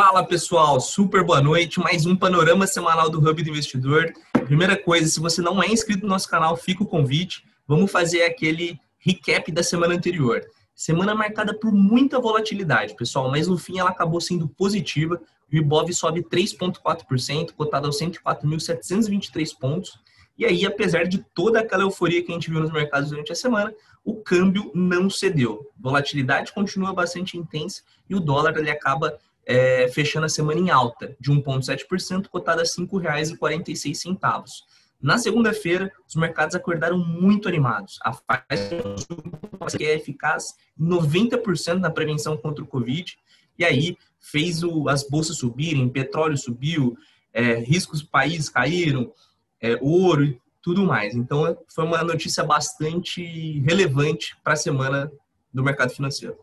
Fala pessoal, super boa noite. Mais um panorama semanal do Hub do Investidor. Primeira coisa, se você não é inscrito no nosso canal, fica o convite. Vamos fazer aquele recap da semana anterior. Semana marcada por muita volatilidade, pessoal, mas no fim ela acabou sendo positiva. O Ibov sobe 3,4%, cotado aos 104.723 pontos. E aí, apesar de toda aquela euforia que a gente viu nos mercados durante a semana, o câmbio não cedeu. Volatilidade continua bastante intensa e o dólar ele acaba é, fechando a semana em alta, de 1,7%, cotado a R$ 5,46. Na segunda-feira, os mercados acordaram muito animados. A Pfizer é eficaz em 90% na prevenção contra o Covid, e aí fez o, as bolsas subirem, petróleo subiu, é, riscos países caíram, é, ouro e tudo mais. Então, foi uma notícia bastante relevante para a semana do mercado financeiro.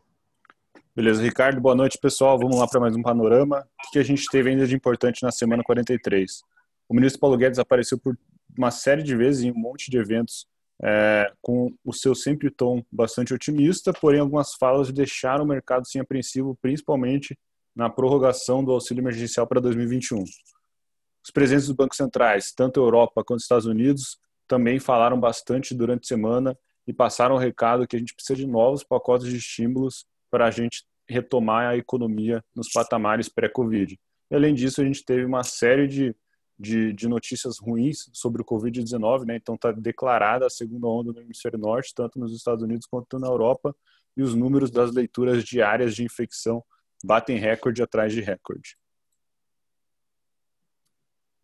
Beleza, Ricardo, boa noite, pessoal. Vamos lá para mais um panorama. O que a gente teve ainda de importante na semana 43? O ministro Paulo Guedes apareceu por uma série de vezes em um monte de eventos é, com o seu sempre tom bastante otimista, porém algumas falas deixaram o mercado sem apreensivo, principalmente na prorrogação do auxílio emergencial para 2021. Os presidentes dos bancos centrais, tanto Europa quanto Estados Unidos, também falaram bastante durante a semana e passaram o recado que a gente precisa de novos pacotes de estímulos para a gente retomar a economia nos patamares pré-Covid. Além disso, a gente teve uma série de, de, de notícias ruins sobre o Covid-19, né? então está declarada a segunda onda no hemisfério norte, tanto nos Estados Unidos quanto na Europa, e os números das leituras diárias de infecção batem recorde atrás de recorde.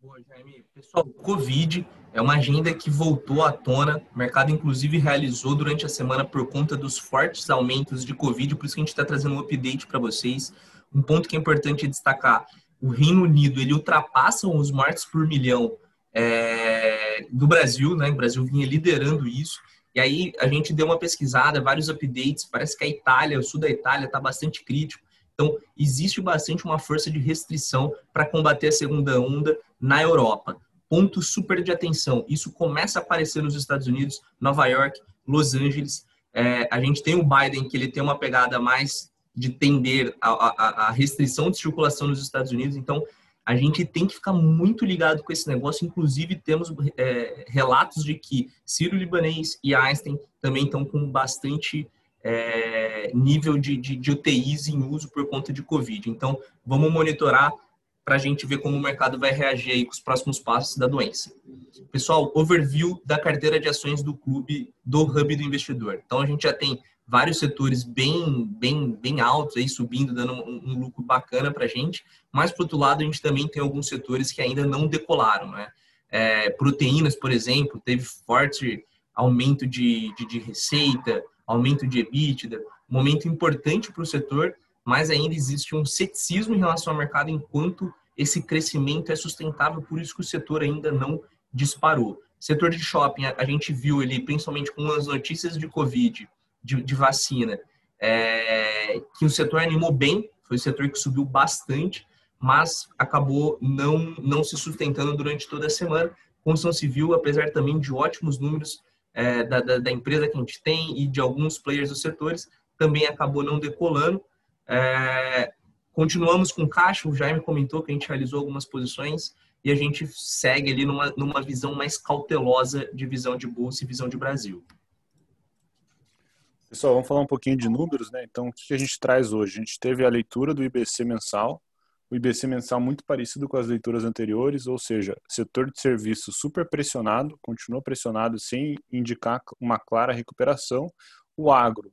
Boa, Jaime. Pessoal, Covid é uma agenda que voltou à tona. O mercado, inclusive, realizou durante a semana por conta dos fortes aumentos de Covid. Por isso que a gente está trazendo um update para vocês. Um ponto que é importante destacar: o Reino Unido ele ultrapassa os mortes por milhão é, do Brasil, né? O Brasil vinha liderando isso. E aí a gente deu uma pesquisada, vários updates. Parece que a Itália, o sul da Itália, está bastante crítico. Então, existe bastante uma força de restrição para combater a segunda onda na Europa. Ponto super de atenção. Isso começa a aparecer nos Estados Unidos, Nova York, Los Angeles. É, a gente tem o Biden, que ele tem uma pegada mais de tender a, a, a restrição de circulação nos Estados Unidos. Então, a gente tem que ficar muito ligado com esse negócio. Inclusive, temos é, relatos de que Ciro Libanês e Einstein também estão com bastante é, nível de, de, de UTIs em uso por conta de Covid. Então, vamos monitorar para a gente ver como o mercado vai reagir aí com os próximos passos da doença. Pessoal, overview da carteira de ações do clube do Hub do Investidor. Então, a gente já tem vários setores bem, bem, bem altos aí subindo, dando um, um lucro bacana para a gente. Mas, por outro lado, a gente também tem alguns setores que ainda não decolaram, né? É, proteínas, por exemplo, teve forte aumento de, de, de receita, aumento de EBITDA, momento importante para o setor, mas ainda existe um ceticismo em relação ao mercado enquanto esse crescimento é sustentável, por isso que o setor ainda não disparou. Setor de shopping, a gente viu ele, principalmente com as notícias de Covid, de, de vacina, é, que o setor animou bem, foi um setor que subiu bastante, mas acabou não, não se sustentando durante toda a semana. Construção civil, apesar também de ótimos números, é, da, da, da, empresa que a gente tem e de alguns players dos setores, também acabou não decolando. É, continuamos com caixa, o Jaime comentou que a gente realizou algumas posições e a gente segue ali numa, numa visão mais cautelosa de visão de bolsa e visão de Brasil. Pessoal, vamos falar um pouquinho de números, né? Então, o que a gente traz hoje? A gente teve a leitura do IBC mensal, o IBC mensal muito parecido com as leituras anteriores, ou seja, setor de serviço super pressionado, continua pressionado sem indicar uma clara recuperação. O agro,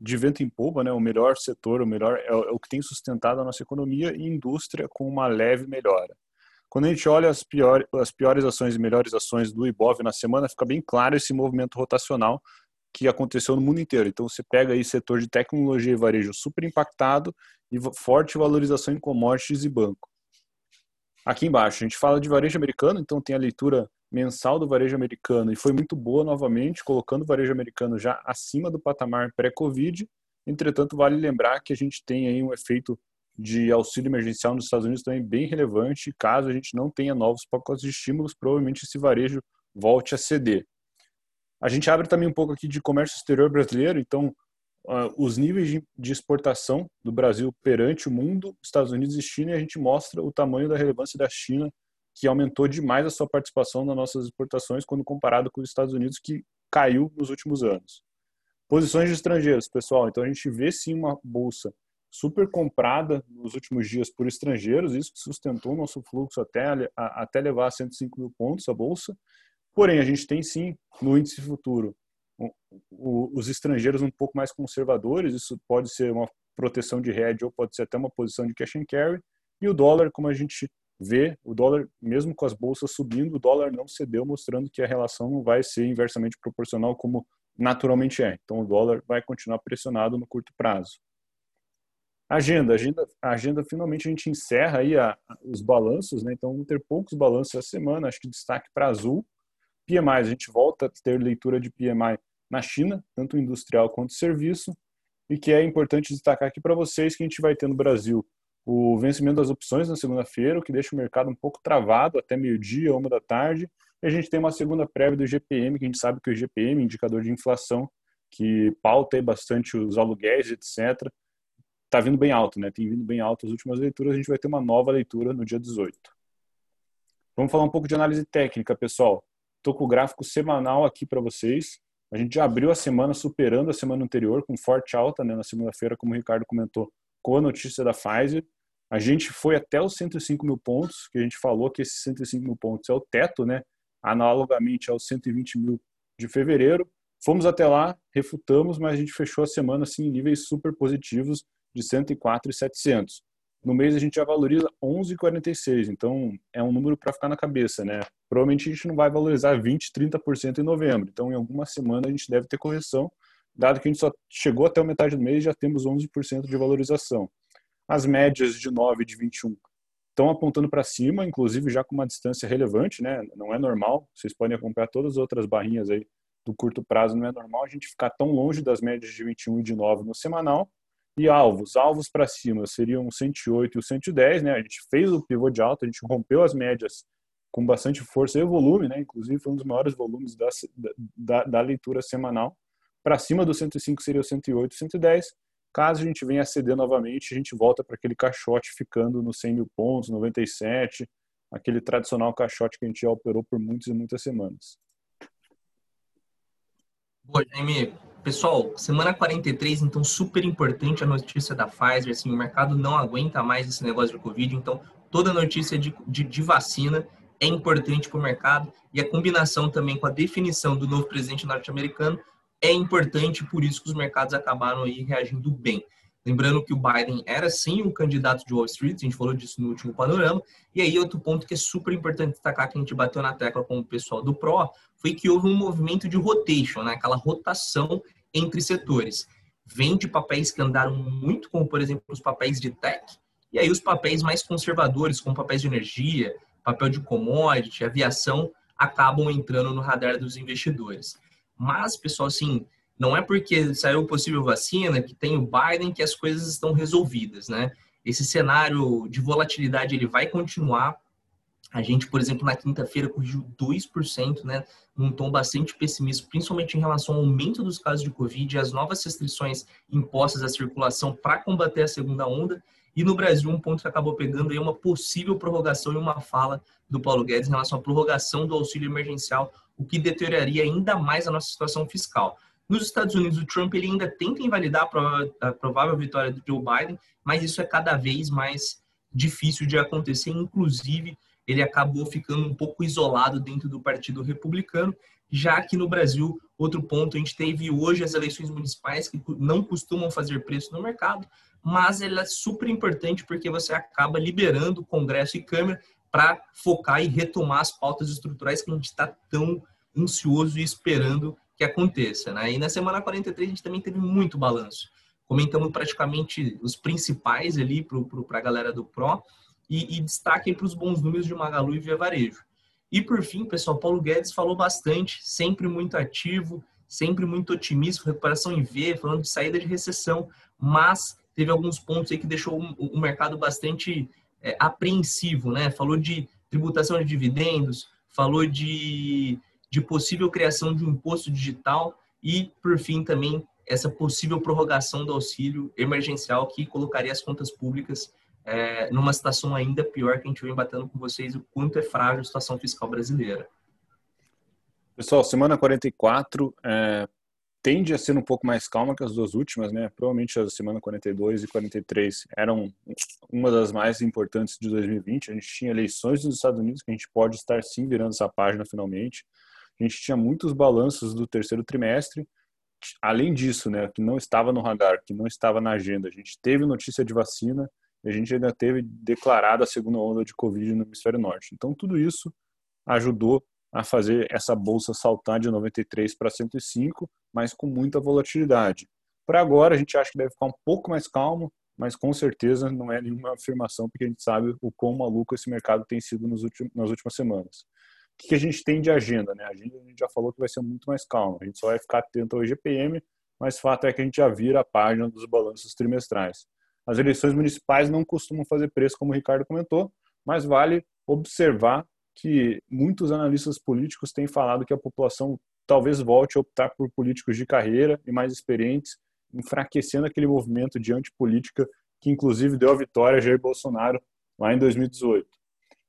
de vento em polpa, né, o melhor setor, o melhor é, é o que tem sustentado a nossa economia e indústria com uma leve melhora. Quando a gente olha as, pior, as piores ações e melhores ações do IBOV na semana, fica bem claro esse movimento rotacional que aconteceu no mundo inteiro. Então você pega aí setor de tecnologia e varejo super impactado e forte valorização em commodities e banco. Aqui embaixo, a gente fala de varejo americano, então tem a leitura mensal do varejo americano e foi muito boa novamente, colocando o varejo americano já acima do patamar pré-Covid. Entretanto, vale lembrar que a gente tem aí um efeito de auxílio emergencial nos Estados Unidos também bem relevante. Caso a gente não tenha novos pacotes de estímulos, provavelmente esse varejo volte a ceder. A gente abre também um pouco aqui de comércio exterior brasileiro, então uh, os níveis de, de, exportação do Brasil perante o mundo, Estados Unidos e China, e a gente mostra o tamanho da relevância da China, que aumentou demais a sua participação nas nossas exportações quando comparado com os Estados Unidos, que caiu nos últimos anos. Posições de estrangeiros, pessoal. Então a gente vê sim uma bolsa super comprada nos últimos dias por estrangeiros, isso sustentou o nosso fluxo até, até levar a 105 mil pontos a bolsa. Porém, a gente tem sim no índice futuro os estrangeiros um pouco mais conservadores, isso pode ser uma proteção de hedge ou pode ser até uma posição de cash and carry, e o dólar, como a gente vê, o dólar, mesmo com as bolsas subindo, o dólar não cedeu, mostrando que a relação não vai ser inversamente proporcional como naturalmente é. Então, o dólar vai continuar pressionado no curto prazo. Agenda, agenda, agenda finalmente a gente encerra aí a, a, os balanços, né? Então, vamos ter poucos balanços essa semana, acho que destaque para Azul. PMI, a gente volta a ter leitura de PMI na China, tanto industrial quanto serviço, e que é importante destacar aqui para vocês que a gente vai ter no Brasil o vencimento das opções na segunda-feira, o que deixa o mercado um pouco travado até meio-dia, uma da tarde, e a gente tem uma segunda prévia do GPM, que a gente sabe que o GPM, indicador de inflação, que pauta bastante os aluguéis, etc., está vindo bem alto, né? Tem vindo bem alto as últimas leituras. A gente vai ter uma nova leitura no dia 18. Vamos falar um pouco de análise técnica, pessoal. Estou com o gráfico semanal aqui para vocês. A gente já abriu a semana superando a semana anterior, com forte alta né, na segunda-feira, como o Ricardo comentou, com a notícia da Pfizer. A gente foi até os 105 mil pontos, que a gente falou que esses 105 mil pontos é o teto, né? Analogamente aos 120 mil de fevereiro. Fomos até lá, refutamos, mas a gente fechou a semana assim, em níveis super positivos, de 104,700. No mês a gente já valoriza 11,46, então é um número para ficar na cabeça, né? Provavelmente a gente não vai valorizar 20, 30% em novembro, então em alguma semana a gente deve ter correção, dado que a gente só chegou até a metade do mês já temos 11% de valorização. As médias de 9 e de 21 estão apontando para cima, inclusive já com uma distância relevante, né? Não é normal, vocês podem acompanhar todas as outras barrinhas aí do curto prazo, não é normal a gente ficar tão longe das médias de 21 e de 9 no semanal, e alvos, alvos para cima seriam o 108 e o 110, né? A gente fez o pivô de alta, a gente rompeu as médias com bastante força e volume, né? Inclusive foi um dos maiores volumes da, da, da leitura semanal. Para cima do 105 seria o 108 e 110. Caso a gente venha a ceder novamente, a gente volta para aquele caixote ficando nos 100 mil pontos, 97, aquele tradicional caixote que a gente já operou por muitas e muitas semanas. Boa, Jaime. Pessoal, semana 43, então super importante a notícia da Pfizer. Assim, o mercado não aguenta mais esse negócio de Covid, então toda notícia de, de, de vacina é importante para o mercado e a combinação também com a definição do novo presidente norte-americano é importante, por isso que os mercados acabaram aí reagindo bem. Lembrando que o Biden era sim um candidato de Wall Street, a gente falou disso no último panorama. E aí, outro ponto que é super importante destacar, que a gente bateu na tecla com o pessoal do PRO, foi que houve um movimento de rotation, né? aquela rotação entre setores. Vem de papéis que andaram muito, como por exemplo os papéis de tech, e aí os papéis mais conservadores, como papéis de energia, papel de commodity, aviação, acabam entrando no radar dos investidores. Mas, pessoal, assim, não é porque saiu possível vacina, que tem o Biden, que as coisas estão resolvidas, né? Esse cenário de volatilidade ele vai continuar a gente, por exemplo, na quinta-feira corrigiu 2%, né, num tom bastante pessimista, principalmente em relação ao aumento dos casos de Covid e as novas restrições impostas à circulação para combater a segunda onda. E no Brasil, um ponto que acabou pegando é uma possível prorrogação e uma fala do Paulo Guedes em relação à prorrogação do auxílio emergencial, o que deterioraria ainda mais a nossa situação fiscal. Nos Estados Unidos, o Trump ele ainda tenta invalidar a provável vitória do Joe Biden, mas isso é cada vez mais difícil de acontecer, inclusive ele acabou ficando um pouco isolado dentro do Partido Republicano, já que no Brasil, outro ponto, a gente teve hoje as eleições municipais que não costumam fazer preço no mercado, mas ela é super importante porque você acaba liberando Congresso e Câmara para focar e retomar as pautas estruturais que a gente está tão ansioso e esperando que aconteça. Né? E na semana 43 a gente também teve muito balanço. Comentamos praticamente os principais ali para a galera do PRO e, e destaque para os bons números de Magalu e Via Varejo. E por fim, pessoal, Paulo Guedes falou bastante, sempre muito ativo, sempre muito otimista, recuperação em V, falando de saída de recessão, mas teve alguns pontos aí que deixou o, mercado bastante é, apreensivo, né? Falou de tributação de dividendos, falou de, de possível criação de um imposto digital e, por fim, também essa possível prorrogação do auxílio emergencial que colocaria as contas públicas é, numa situação ainda pior que a gente vem batendo com vocês, o quanto é frágil a situação fiscal brasileira. Pessoal, semana 44 é, tende a ser um pouco mais calma que as duas últimas, né? Provavelmente a semana 42 e 43 eram uma das mais importantes de 2020. A gente tinha eleições nos Estados Unidos, que a gente pode estar sim virando essa página finalmente. A gente tinha muitos balanços do terceiro trimestre. Além disso, né, que não estava no radar, que não estava na agenda, a gente teve notícia de vacina, a gente ainda teve declarada a segunda onda de Covid no hemisfério norte. Então, tudo isso ajudou a fazer essa bolsa saltar de 93 para 105, mas com muita volatilidade. Para agora, a gente acha que deve ficar um pouco mais calmo, mas com certeza não é nenhuma afirmação, porque a gente sabe o quão maluco esse mercado tem sido nos últimos, nas últimas semanas. O que a gente tem de agenda? Né? A agenda a gente já falou que vai ser muito mais calma. A gente só vai ficar atento ao IGPM, mas fato é que a gente já vira a página dos balanços trimestrais. As eleições municipais não costumam fazer preço, como o Ricardo comentou, mas vale observar que muitos analistas políticos têm falado que a população talvez volte a optar por políticos de carreira e mais experientes, enfraquecendo aquele movimento de antipolítica que inclusive deu a vitória a Jair Bolsonaro lá em 2018. O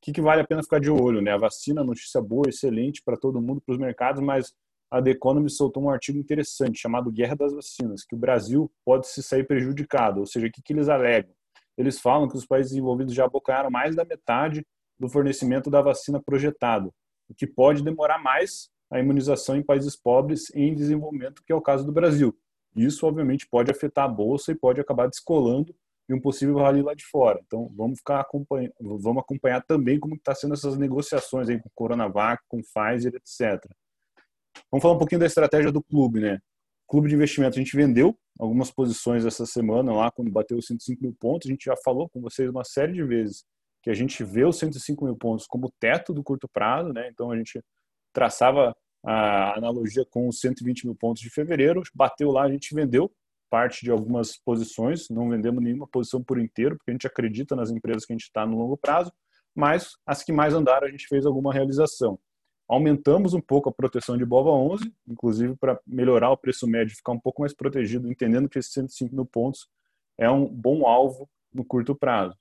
que, que vale a pena ficar de olho? Né? A vacina, notícia boa, excelente para todo mundo, para os mercados, mas a The Economist soltou um artigo interessante chamado Guerra das Vacinas, que o Brasil pode se sair prejudicado, ou seja, o que, que eles alegam? Eles falam que os países envolvidos já abocanharam mais da metade do fornecimento da vacina projetado, o que pode demorar mais a imunização em países pobres em desenvolvimento, que é o caso do Brasil. Isso, obviamente, pode afetar a bolsa e pode acabar descolando de um possível rally lá de fora. Então, vamos ficar acompanhando, vamos acompanhar também como está sendo essas negociações aí com Coronavac, com Pfizer, etc. Vamos falar um pouquinho da estratégia do clube, né? Clube de investimento, a gente vendeu algumas posições essa semana lá, quando bateu os 105 mil pontos. A gente já falou com vocês uma série de vezes que a gente vê os 105 mil pontos como teto do curto prazo, né? Então a gente traçava a analogia com os 120 mil pontos de fevereiro, bateu lá, a gente vendeu parte de algumas posições, não vendemos nenhuma posição por inteiro, porque a gente acredita nas empresas que a gente está no longo prazo, mas as que mais andaram a gente fez alguma realização. Aumentamos um pouco a proteção de BOVA 11, inclusive para melhorar o preço médio, ficar um pouco mais protegido, entendendo que esses 105 mil pontos é um bom alvo no curto prazo.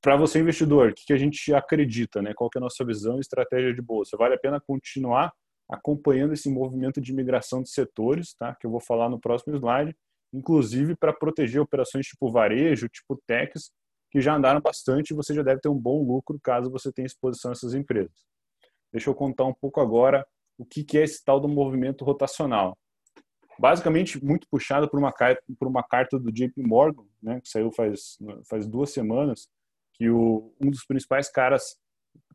Para você, investidor, o que a gente acredita? Né? Qual é a nossa visão e estratégia de bolsa? Vale a pena continuar acompanhando esse movimento de migração de setores, tá? que eu vou falar no próximo slide, inclusive para proteger operações tipo varejo, tipo techs, que já andaram bastante e você já deve ter um bom lucro caso você tenha exposição a essas empresas. Deixa eu contar um pouco agora o que, é esse tal do movimento rotacional. Basicamente, muito puxado por uma carta, por uma carta do JP Morgan, né, que saiu faz, faz duas semanas, que o, um dos principais caras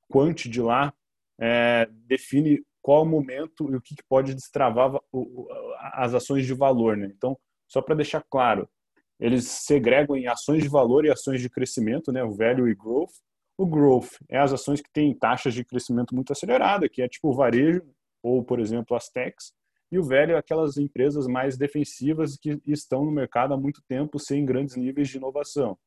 quant de lá é, define qual o momento e o que, pode destravar as ações de valor. Né? Então, só para deixar claro, eles segregam em ações de valor e ações de crescimento, né? o value e growth, o growth é as ações que têm taxas de crescimento muito acelerada, que é tipo o varejo ou, por exemplo, as techs. E o velho é aquelas empresas mais defensivas que estão no mercado há muito tempo sem grandes níveis de inovação.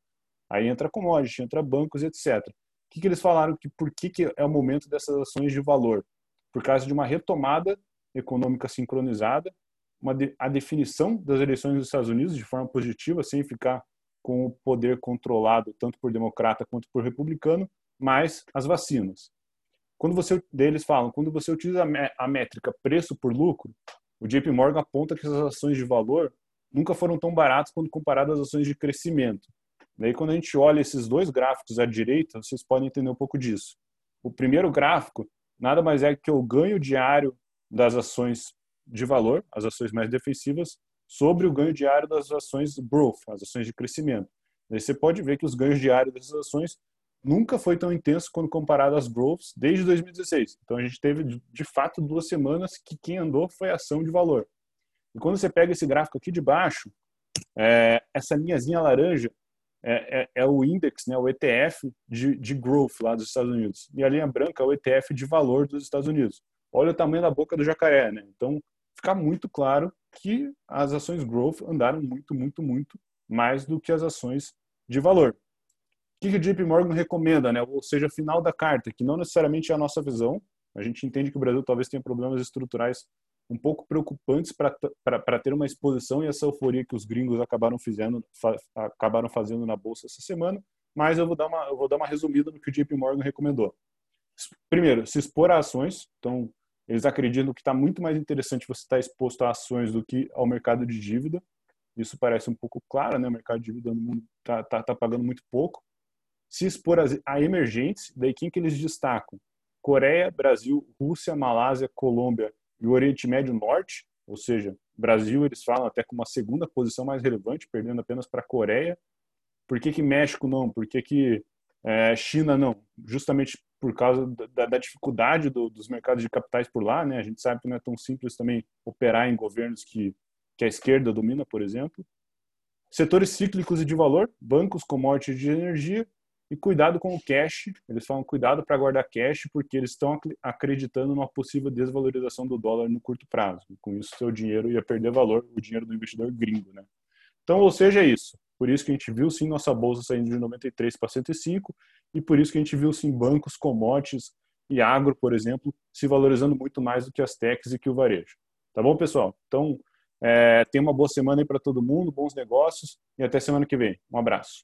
Aí entra commodity, entra bancos, etc. O que, que eles falaram que por que, que é o momento dessas ações de valor? Por causa de uma retomada econômica sincronizada, uma de, a definição das eleições dos Estados Unidos de forma positiva, sem ficar com o poder controlado tanto por democrata quanto por republicano, mais as vacinas. Quando você deles falam, quando você utiliza a métrica preço por lucro, o JP Morgan aponta que as ações de valor nunca foram tão baratas quando comparadas às ações de crescimento. Daí quando a gente olha esses dois gráficos à direita, vocês podem entender um pouco disso. O primeiro gráfico nada mais é que o ganho diário das ações de valor, as ações mais defensivas, sobre o ganho diário das ações growth, as ações de crescimento. Aí você pode ver que os ganhos diários dessas ações nunca foi tão intenso quando comparado às growths desde 2016. Então a gente teve de fato duas semanas que quem andou foi ação de valor. E quando você pega esse gráfico aqui de baixo, é, essa linhazinha laranja é, é, é, o index, né, o ETF de, de growth lá dos Estados Unidos. E a linha branca é o ETF de valor dos Estados Unidos. Olha o tamanho da boca do jacaré, né? Então fica muito claro que as ações growth andaram muito, muito, muito mais do que as ações de valor. O que, o JP Morgan recomenda, né? ou seja, final da carta, que não necessariamente é a nossa visão. A gente entende que o Brasil talvez tenha problemas estruturais um pouco preocupantes para ter uma exposição e essa euforia que os gringos acabaram fazendo, fa, acabaram fazendo na bolsa essa semana. Mas eu vou dar uma, eu vou dar uma resumida no que o JP Morgan recomendou. Primeiro, se expor a ações. Então, eles acreditam que está muito mais interessante você estar exposto a ações do que ao mercado de dívida. Isso parece um pouco claro, né? O mercado de dívida no mundo está tá, tá pagando muito pouco. Se expor a, a emergentes, daí quem que eles destacam? Coreia, Brasil, Rússia, Malásia, Colômbia e o Oriente Médio Norte, ou seja, Brasil eles falam até com uma segunda posição mais relevante, perdendo apenas para a Coreia. Por que, que México não? Por que, que é, China não? Justamente por causa da, da dificuldade do, dos mercados de capitais por lá, né? A gente sabe que não é tão simples também operar em governos que, que a esquerda domina, por exemplo. Setores cíclicos e de valor, bancos, commodities de energia e cuidado com o cash. Eles falam cuidado para guardar cash porque eles estão acreditando numa possível desvalorização do dólar no curto prazo. Com isso, seu dinheiro ia perder valor, o dinheiro do investidor gringo, né? Então, ou seja, é isso. Por isso que a gente viu sim nossa bolsa saindo de 93 para 105 e por isso que a gente viu sim bancos, commodities e agro, por exemplo, se valorizando muito mais do que as techs e que o varejo. Tá bom, pessoal? Então, é, tenha uma boa semana aí para todo mundo, bons negócios e até semana que vem. Um abraço.